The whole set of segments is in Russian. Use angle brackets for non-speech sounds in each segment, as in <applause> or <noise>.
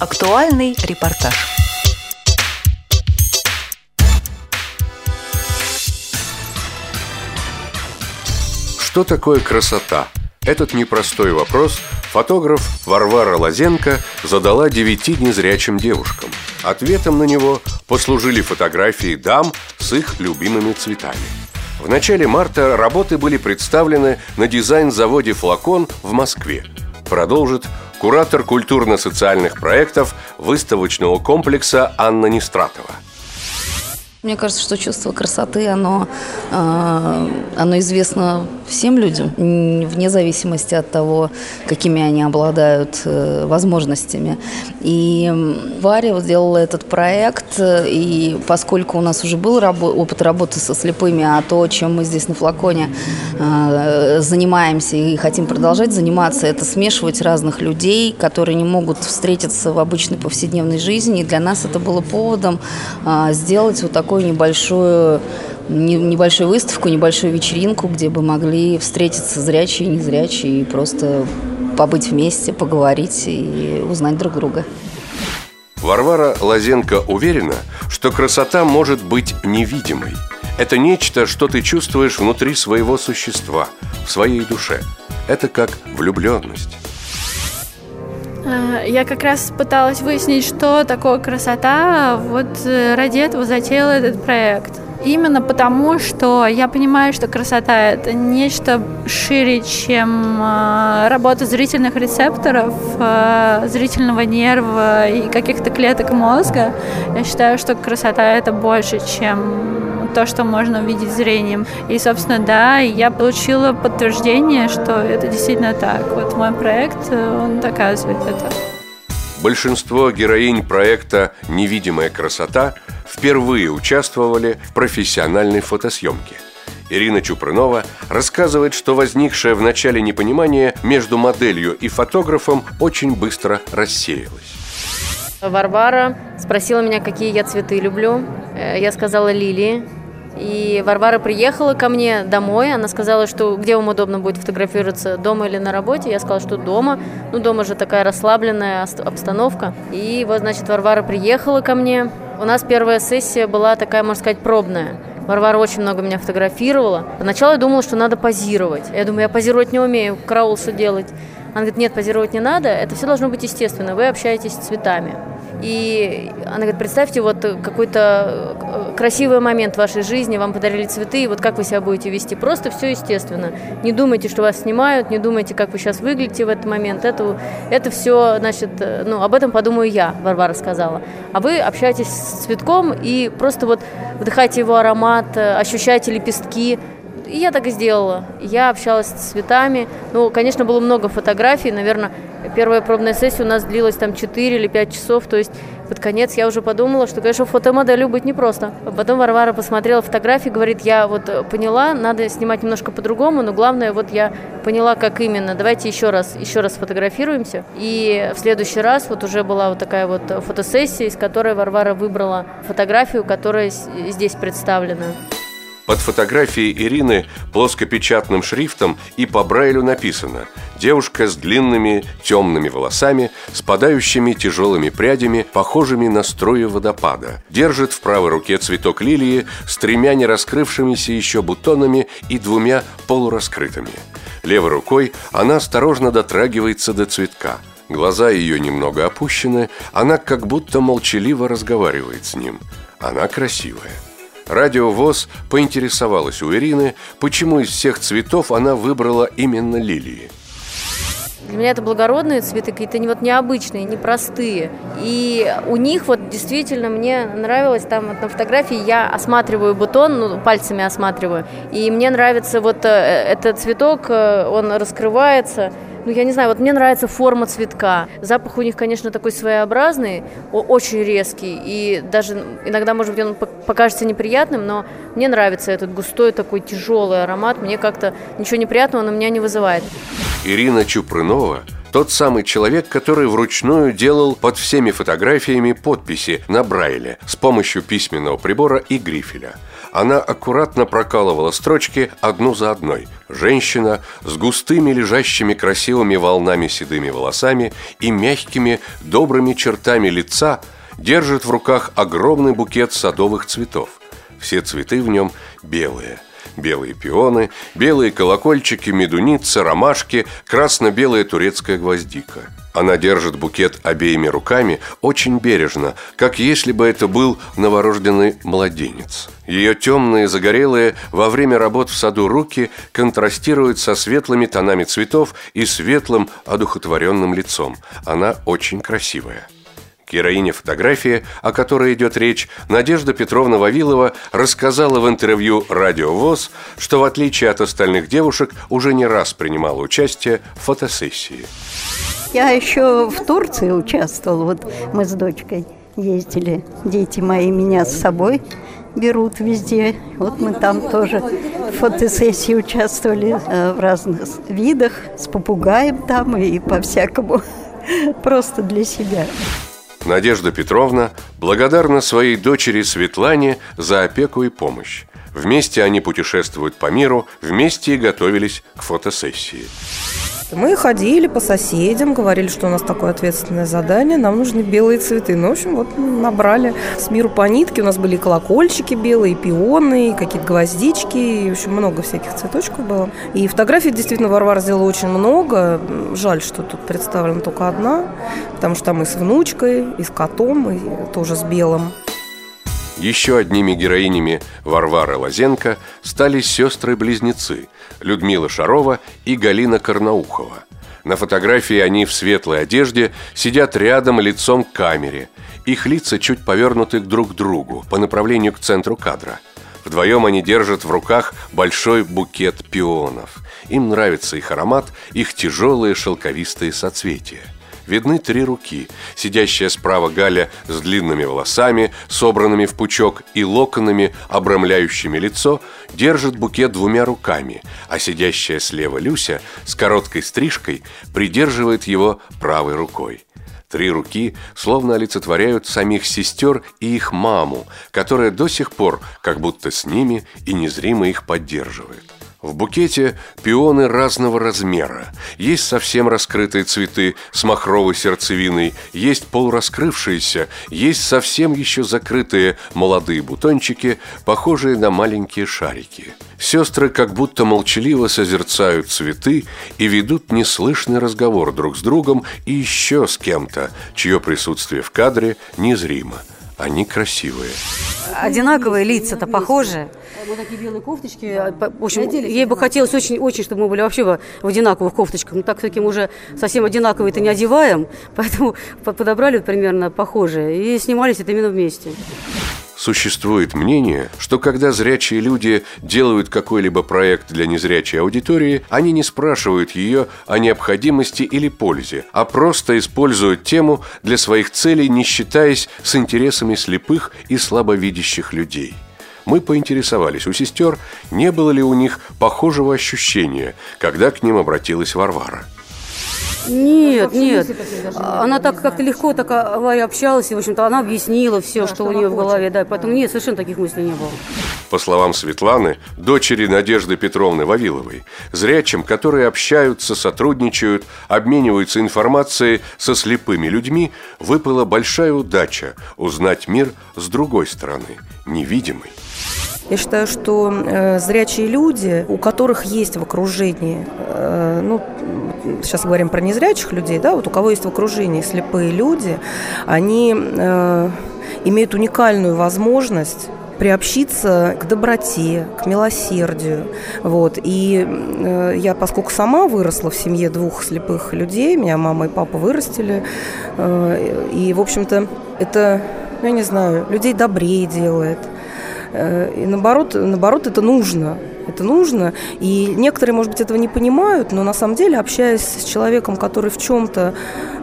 Актуальный репортаж. Что такое красота? Этот непростой вопрос фотограф Варвара Лазенко задала девяти незрячим девушкам. Ответом на него послужили фотографии дам с их любимыми цветами. В начале марта работы были представлены на дизайн-заводе «Флакон» в Москве. Продолжит куратор культурно-социальных проектов выставочного комплекса Анна Нестратова – мне кажется, что чувство красоты, оно, э, оно известно всем людям, вне зависимости от того, какими они обладают э, возможностями. И Варя сделала этот проект, и поскольку у нас уже был опыт работы со слепыми, а то, чем мы здесь на флаконе э, занимаемся и хотим продолжать заниматься, это смешивать разных людей, которые не могут встретиться в обычной повседневной жизни. И для нас это было поводом сделать вот такой такую небольшую небольшую выставку, небольшую вечеринку, где бы могли встретиться зрячие и незрячие и просто побыть вместе, поговорить и узнать друг друга. Варвара Лазенко уверена, что красота может быть невидимой. Это нечто, что ты чувствуешь внутри своего существа, в своей душе. Это как влюбленность. Э, я как раз пыталась выяснить, что такое красота. Вот э, ради этого затеяла этот проект. Именно потому, что я понимаю, что красота – это нечто шире, чем э, работа зрительных рецепторов, зрительного нерва и каких-то клеток мозга. Я считаю, что красота – это больше, чем то, что можно увидеть зрением. И, собственно, да, я получила подтверждение, что это действительно так. Вот мой проект, он доказывает это. Большинство героинь проекта «Невидимая красота» впервые участвовали в профессиональной фотосъемке. Ирина Чупрынова рассказывает, что возникшее в начале непонимание между моделью и фотографом очень быстро рассеялось. Варвара спросила меня, какие я цветы люблю. Э, я сказала лилии. И Варвара приехала ко мне домой, она сказала, что где вам удобно будет фотографироваться, дома или на работе. Я сказала, что дома. Ну, дома же такая расслабленная обстановка. И вот, значит, Варвара приехала ко мне. У нас первая сессия была такая, можно сказать, пробная. Варвара очень много меня фотографировала. Поначалу я думала, что надо позировать. Я думаю, я позировать не умею, караул что делать. Она говорит, нет, позировать не надо, это все должно быть естественно, вы общаетесь с цветами. И она говорит, представьте, вот какой-то э, красивый момент в вашей жизни, вам подарили цветы, и вот как вы себя будете вести. Просто все естественно. Не думайте, что вас снимают, не думайте, как вы сейчас выглядите в этот момент. Это, это все, значит, э, ну, об этом подумаю я, Варвара сказала. А вы общаетесь с цветком и просто вот вдыхайте его аромат, э, ощущайте лепестки, и я так и сделала. Я общалась с цветами. Ну, конечно, было много фотографий. Наверное, первая пробная сессия у нас длилась там 4 или 5 часов. То есть под конец я уже подумала, что, конечно, фотомоделью быть непросто. Потом Варвара посмотрела фотографии, говорит, я вот поняла, надо снимать немножко по-другому, но главное, вот я поняла, как именно. Давайте еще раз, еще раз фотографируемся. И в следующий раз вот уже была вот такая вот фотосессия, из которой Варвара выбрала фотографию, которая здесь представлена. Под фотографией Ирины плоскопечатным шрифтом и по Брайлю написано «Девушка с длинными темными волосами, спадающими тяжелыми прядями, похожими на струи водопада, держит в правой руке цветок лилии с тремя не раскрывшимися еще бутонами и двумя полураскрытыми. Левой рукой она осторожно дотрагивается до цветка – Глаза ее немного опущены, она как будто молчаливо разговаривает с ним. Она красивая. Радио ВОЗ поинтересовалась у Ирины, почему из всех цветов она выбрала именно лилии. Для меня это благородные цветы, какие-то не вот необычные, непростые. И у них вот действительно мне нравилось, там вот на фотографии я осматриваю бутон, ну, пальцами осматриваю, и мне нравится вот э, этот цветок, э, он раскрывается, ну, я не знаю, вот мне нравится форма цветка. Запах у них, конечно, такой своеобразный, очень резкий, и даже иногда, может быть, он покажется неприятным, но мне нравится этот густой такой тяжелый аромат. Мне как-то ничего неприятного на меня не вызывает. Ирина Чупрынова тот самый человек, который вручную делал под всеми фотографиями подписи на Брайле с помощью письменного прибора и грифеля. Она аккуратно прокалывала строчки одну за одной. Женщина с густыми, лежащими красивыми волнами седыми волосами и мягкими, добрыми чертами лица держит в руках огромный букет садовых цветов. Все цветы в нем белые – белые пионы, белые колокольчики, медуница, ромашки, красно-белая турецкая гвоздика. Она держит букет обеими руками очень бережно, как если бы это был новорожденный младенец. Ее темные, загорелые во время работ в саду руки контрастируют со светлыми тонами цветов и светлым, одухотворенным лицом. Она очень красивая. Героиня фотографии, о которой идет речь, Надежда Петровна Вавилова рассказала в интервью «Радио ВОЗ», что в отличие от остальных девушек уже не раз принимала участие в фотосессии. Я еще в Турции участвовала, вот мы с дочкой ездили, дети мои меня с собой берут везде. Вот мы там тоже в фотосессии участвовали э, в разных видах, с попугаем там и по-всякому, <laughs> просто для себя. Надежда Петровна благодарна своей дочери Светлане за опеку и помощь. Вместе они путешествуют по миру, вместе и готовились к фотосессии. Мы ходили по соседям, говорили, что у нас такое ответственное задание, нам нужны белые цветы. Ну, в общем, вот набрали с миру по нитке. У нас были колокольчики белые, пионы, какие-то гвоздички, и, в общем, много всяких цветочков было. И фотографий действительно Варвара сделала очень много. Жаль, что тут представлена только одна, потому что там и с внучкой, и с котом, и тоже с белым. Еще одними героинями Варвары Лазенко стали сестры-близнецы Людмила Шарова и Галина Карнаухова. На фотографии они в светлой одежде сидят рядом лицом к камере. Их лица чуть повернуты друг к другу по направлению к центру кадра. Вдвоем они держат в руках большой букет пионов. Им нравится их аромат, их тяжелые шелковистые соцветия – видны три руки. Сидящая справа Галя с длинными волосами, собранными в пучок и локонами, обрамляющими лицо, держит букет двумя руками, а сидящая слева Люся с короткой стрижкой придерживает его правой рукой. Три руки словно олицетворяют самих сестер и их маму, которая до сих пор как будто с ними и незримо их поддерживает. В букете пионы разного размера. Есть совсем раскрытые цветы с махровой сердцевиной, есть полураскрывшиеся, есть совсем еще закрытые молодые бутончики, похожие на маленькие шарики. Сестры как будто молчаливо созерцают цветы и ведут неслышный разговор друг с другом и еще с кем-то, чье присутствие в кадре незримо. Они красивые. Одинаковые лица-то похожи. Вот такие белые кофточки. А, в общем, ей бы хотелось очень, очень, чтобы мы были вообще в одинаковых кофточках. Но так все-таки мы уже совсем одинаковые-то не одеваем, <laughs> поэтому подобрали примерно похожие и снимались это именно вместе. Существует мнение, что когда зрячие люди делают какой-либо проект для незрячей аудитории, они не спрашивают ее о необходимости или пользе, а просто используют тему для своих целей, не считаясь с интересами слепых и слабовидящих людей. Мы поинтересовались у сестер, не было ли у них похожего ощущения, когда к ним обратилась Варвара. Нет, нет. Она так как-то легко так авария общалась, и, в общем-то, она объяснила все, что у нее в голове, да, поэтому нет, совершенно таких мыслей не было. По словам Светланы, дочери Надежды Петровны Вавиловой, зрячим, которые общаются, сотрудничают, обмениваются информацией со слепыми людьми, выпала большая удача узнать мир с другой стороны, невидимой. Я считаю, что э, зрячие люди, у которых есть в окружении, э, ну, сейчас говорим про незрячих людей, да, вот у кого есть в окружении слепые люди, они э, имеют уникальную возможность приобщиться к доброте, к милосердию. Вот. И э, я, поскольку сама выросла в семье двух слепых людей, меня мама и папа вырастили, э, и, в общем-то, это, ну, я не знаю, людей добрее делает – и наоборот, наоборот, это нужно. Это нужно. И некоторые, может быть, этого не понимают, но на самом деле, общаясь с человеком, который в чем-то,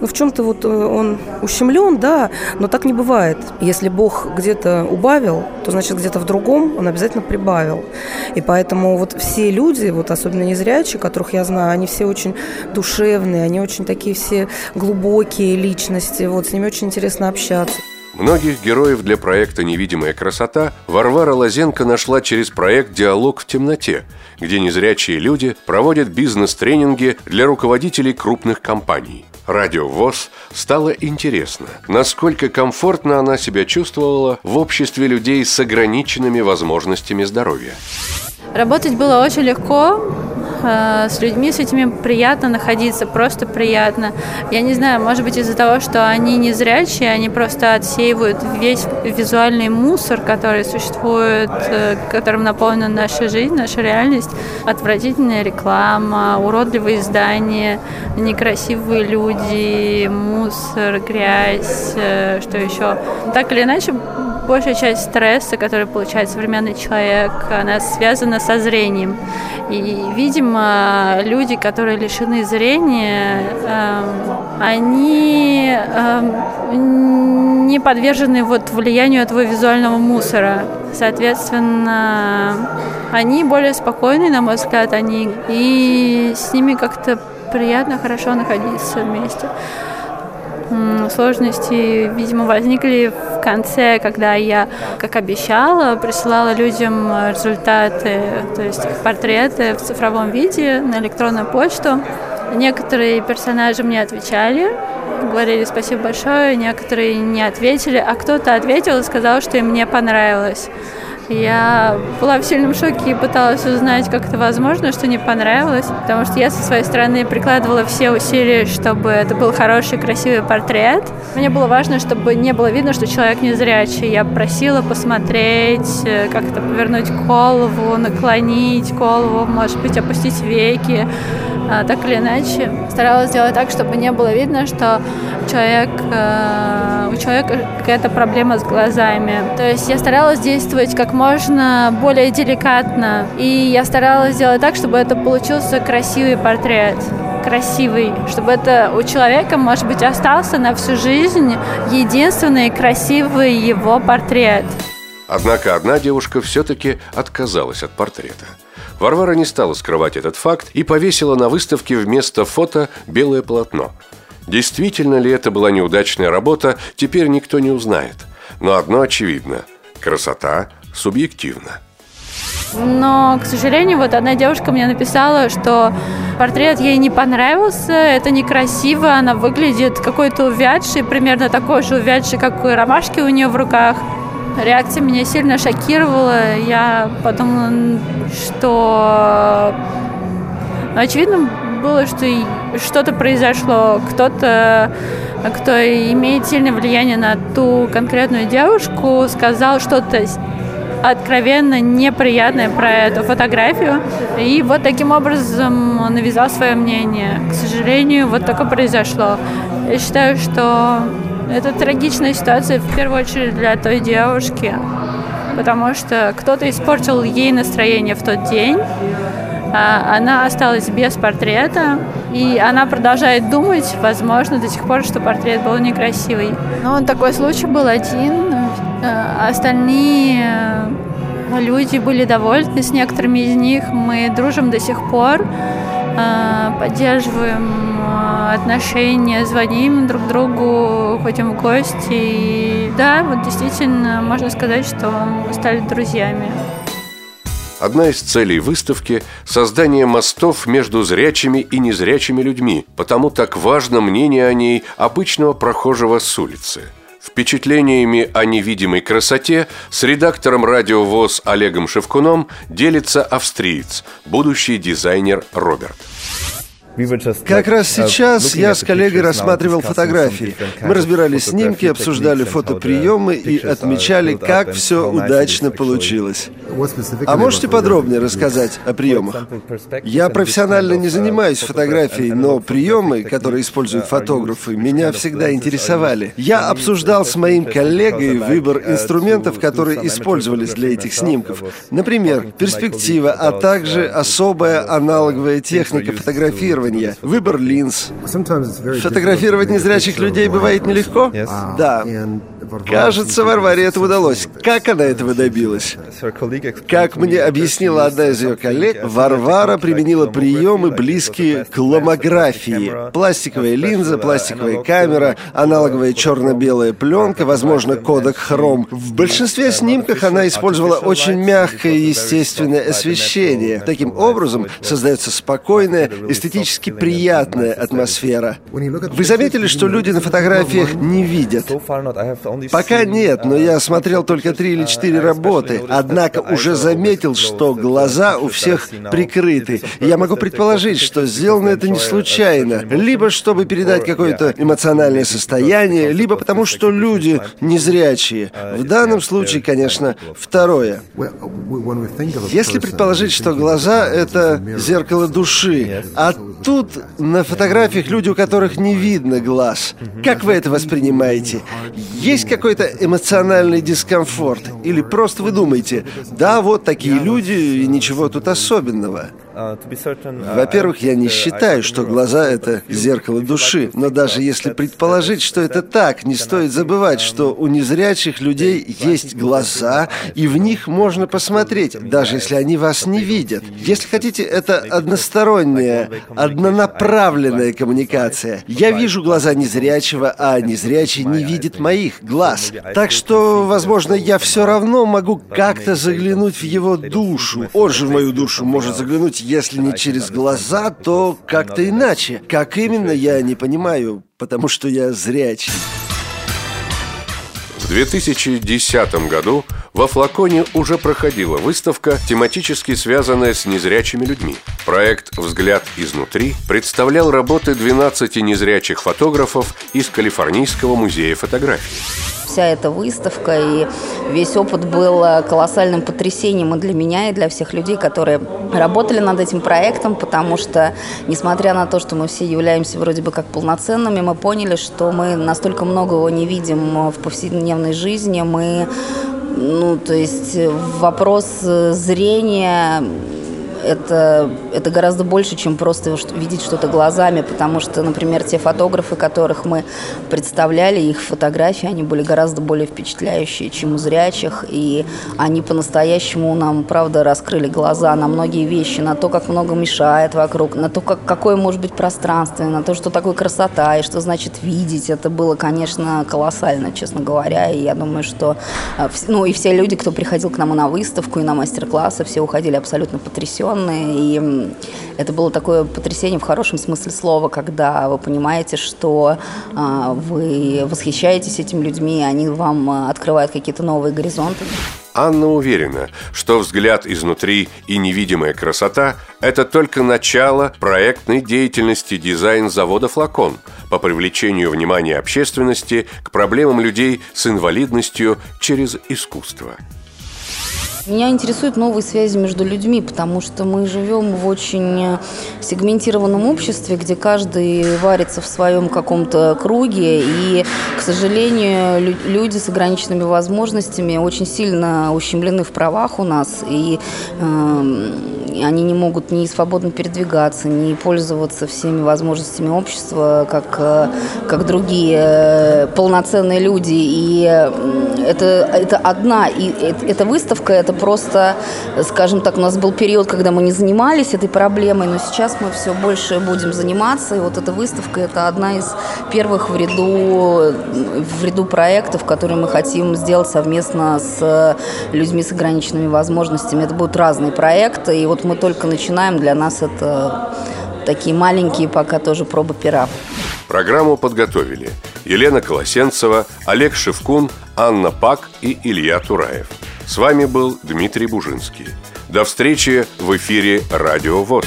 ну, в чем-то вот э, он ущемлен, да, но так не бывает. Если Бог где-то убавил, то значит где-то в другом он обязательно прибавил. И поэтому вот все люди, вот особенно незрячие, которых я знаю, они все очень душевные, они очень такие все глубокие личности, вот с ними очень интересно общаться. Многих героев для проекта «Невидимая красота» Варвара Лазенко нашла через проект «Диалог в темноте», где незрячие люди проводят бизнес-тренинги для руководителей крупных компаний. Радио ВОЗ стало интересно, насколько комфортно она себя чувствовала в обществе людей с ограниченными возможностями здоровья. Работать было очень легко, с людьми с этими приятно находиться, просто приятно. Я не знаю, может быть из-за того, что они не зрячие, они просто отсеивают весь визуальный мусор, который существует, э, которым наполнена наша жизнь, наша реальность. Отвратительная реклама, уродливые здания, некрасивые люди, мусор, грязь, э, что еще. Так или иначе, большая часть стресса, который получает современный человек, она связана со зрением. И, видимо, люди, которые лишены зрения, э, они э, не подвержены вот влиянию этого визуального мусора. Соответственно, они более спокойны, на мой взгляд, они, и с ними как-то приятно, хорошо находиться вместе сложности, видимо, возникли в конце, когда я, как обещала, присылала людям результаты, то есть портреты в цифровом виде на электронную почту. Некоторые персонажи мне отвечали, говорили спасибо большое, некоторые не ответили, а кто-то ответил и сказал, что им не понравилось. Я была в сильном шоке и пыталась узнать, как это возможно, что не понравилось, потому что я со своей стороны прикладывала все усилия, чтобы это был хороший, красивый портрет. Мне было важно, чтобы не было видно, что человек не зрячий. Я просила посмотреть, э, как-то повернуть голову, наклонить голову, может быть, опустить веки. А, так или иначе, старалась сделать так, чтобы не было видно, что человек, э, у человека какая-то проблема с глазами. То есть я старалась действовать как можно более деликатно, и я старалась сделать так, чтобы это получился красивый портрет красивый, чтобы это у человека, может быть, остался на всю жизнь единственный красивый его портрет. Однако одна девушка все-таки отказалась от портрета – Варвара не стала скрывать этот факт и повесила на выставке вместо фото белое полотно. Действительно ли это была неудачная работа, теперь никто не узнает. Но одно очевидно – красота субъективна. Но, к сожалению, вот одна девушка мне написала, что портрет ей не понравился, это некрасиво, она выглядит какой-то увядшей, примерно такой же увядшей, как у ромашки у нее в руках. Реакция меня сильно шокировала. Я подумала, что ну, очевидно было, что что-то произошло. Кто-то, кто имеет сильное влияние на ту конкретную девушку, сказал что-то откровенно неприятное про эту фотографию. И вот таким образом навязал свое мнение. К сожалению, вот такое произошло. Я считаю, что это трагичная ситуация в первую очередь для той девушки, потому что кто-то испортил ей настроение в тот день. А она осталась без портрета, и она продолжает думать, возможно, до сих пор, что портрет был некрасивый. Но такой случай был один. Э, остальные люди были довольны, с некоторыми из них мы дружим до сих пор, э, поддерживаем отношения, звоним друг другу, ходим в гости. И да, вот действительно можно сказать, что мы стали друзьями. Одна из целей выставки – создание мостов между зрячими и незрячими людьми, потому так важно мнение о ней обычного прохожего с улицы. Впечатлениями о невидимой красоте с редактором радио ВОЗ Олегом Шевкуном делится австриец, будущий дизайнер Роберт. Как раз uh, сейчас я с коллегой рассматривал фотографии. Мы разбирали снимки, обсуждали фотоприемы и отмечали, как все удачно получилось. А можете подробнее рассказать о приемах? Я профессионально не занимаюсь фотографией, но приемы, которые используют uh, фотографы, меня всегда интересовали. Я обсуждал с моим коллегой выбор uh, инструментов, которые использовались для этих снимков. Например, перспектива, а также особая аналоговая техника фотографирования фотографирования, выбор линз. Фотографировать незрячих людей бывает нелегко? Да. Кажется, Варваре это удалось. Как она этого добилась? Как мне объяснила одна из ее коллег, Варвара применила приемы, близкие к ломографии. Пластиковая линза, пластиковая камера, аналоговая черно-белая пленка, возможно, кодек хром. В большинстве снимков она использовала очень мягкое естественное освещение. Таким образом, создается спокойная, эстетически приятная атмосфера. Вы заметили, что люди на фотографиях не видят? Пока нет, но я смотрел только три или четыре работы. Однако уже заметил, что глаза у всех прикрыты. Я могу предположить, что сделано это не случайно. Либо чтобы передать какое-то эмоциональное состояние, либо потому, что люди незрячие. В данном случае, конечно, второе. Если предположить, что глаза — это зеркало души, а тут на фотографиях люди, у которых не видно глаз, как вы это воспринимаете? Есть какой-то эмоциональный дискомфорт? Или просто вы думаете, да, вот такие люди, и ничего тут особенного? Во-первых, я не считаю, что глаза — это зеркало души, но даже если предположить, что это так, не стоит забывать, что у незрячих людей есть глаза, и в них можно посмотреть, даже если они вас не видят. Если хотите, это односторонняя, однонаправленная коммуникация. Я вижу глаза незрячего, а незрячий не видит моих глаз. Так что, возможно, я все равно могу как-то заглянуть в его душу. Он же в мою душу может заглянуть если не через глаза, то как-то иначе. Как именно, я не понимаю, потому что я зрячий. В 2010 году во флаконе уже проходила выставка, тематически связанная с незрячими людьми. Проект «Взгляд изнутри» представлял работы 12 незрячих фотографов из Калифорнийского музея фотографии вся эта выставка и весь опыт был э, колоссальным потрясением и для меня, и для всех людей, которые работали над этим проектом, потому что, несмотря на то, что мы все являемся вроде бы как полноценными, мы поняли, что мы настолько многого не видим в повседневной жизни, мы ну, то есть вопрос зрения это, это гораздо больше, чем просто видеть что-то глазами, потому что, например, те фотографы, которых мы представляли, их фотографии, они были гораздо более впечатляющие, чем у зрячих, и они по-настоящему нам, правда, раскрыли глаза на многие вещи, на то, как много мешает вокруг, на то, как, какое может быть пространство, на то, что такое красота, и что значит видеть. Это было, конечно, колоссально, честно говоря, и я думаю, что, э, ну, и все люди, кто приходил к нам на выставку и на мастер-классы, все уходили абсолютно потрясенные, потрясенные. И это было такое потрясение в хорошем смысле слова, когда вы понимаете, что а, вы восхищаетесь этими людьми, они вам а, открывают какие-то новые горизонты. Анна уверена, что взгляд изнутри и невидимая красота – это только начало проектной деятельности дизайн-завода «Флакон» по привлечению внимания общественности к проблемам людей с инвалидностью через искусство. Меня интересуют новые связи между людьми, потому что мы живем в очень э, сегментированном обществе, где каждый варится в своем каком-то круге, и, к сожалению, люди с ограниченными возможностями очень сильно ущемлены в правах у нас, и э, они не могут ни свободно передвигаться, ни пользоваться всеми возможностями общества, как, э, как другие э, полноценные люди. И это, это одна, и эта выставка, это просто, скажем так, у нас был период, когда мы не занимались этой проблемой, но сейчас мы все больше будем заниматься, и вот эта выставка – это одна из первых в ряду, в ряду проектов, которые мы хотим сделать совместно с людьми с ограниченными возможностями. Это будут разные проекты, и вот мы только начинаем, для нас это такие маленькие пока тоже пробы пера. Программу подготовили Елена Колосенцева, Олег Шевкун, Анна Пак и Илья Тураев. С вами был Дмитрий Бужинский. До встречи в эфире «Радио ВОЗ».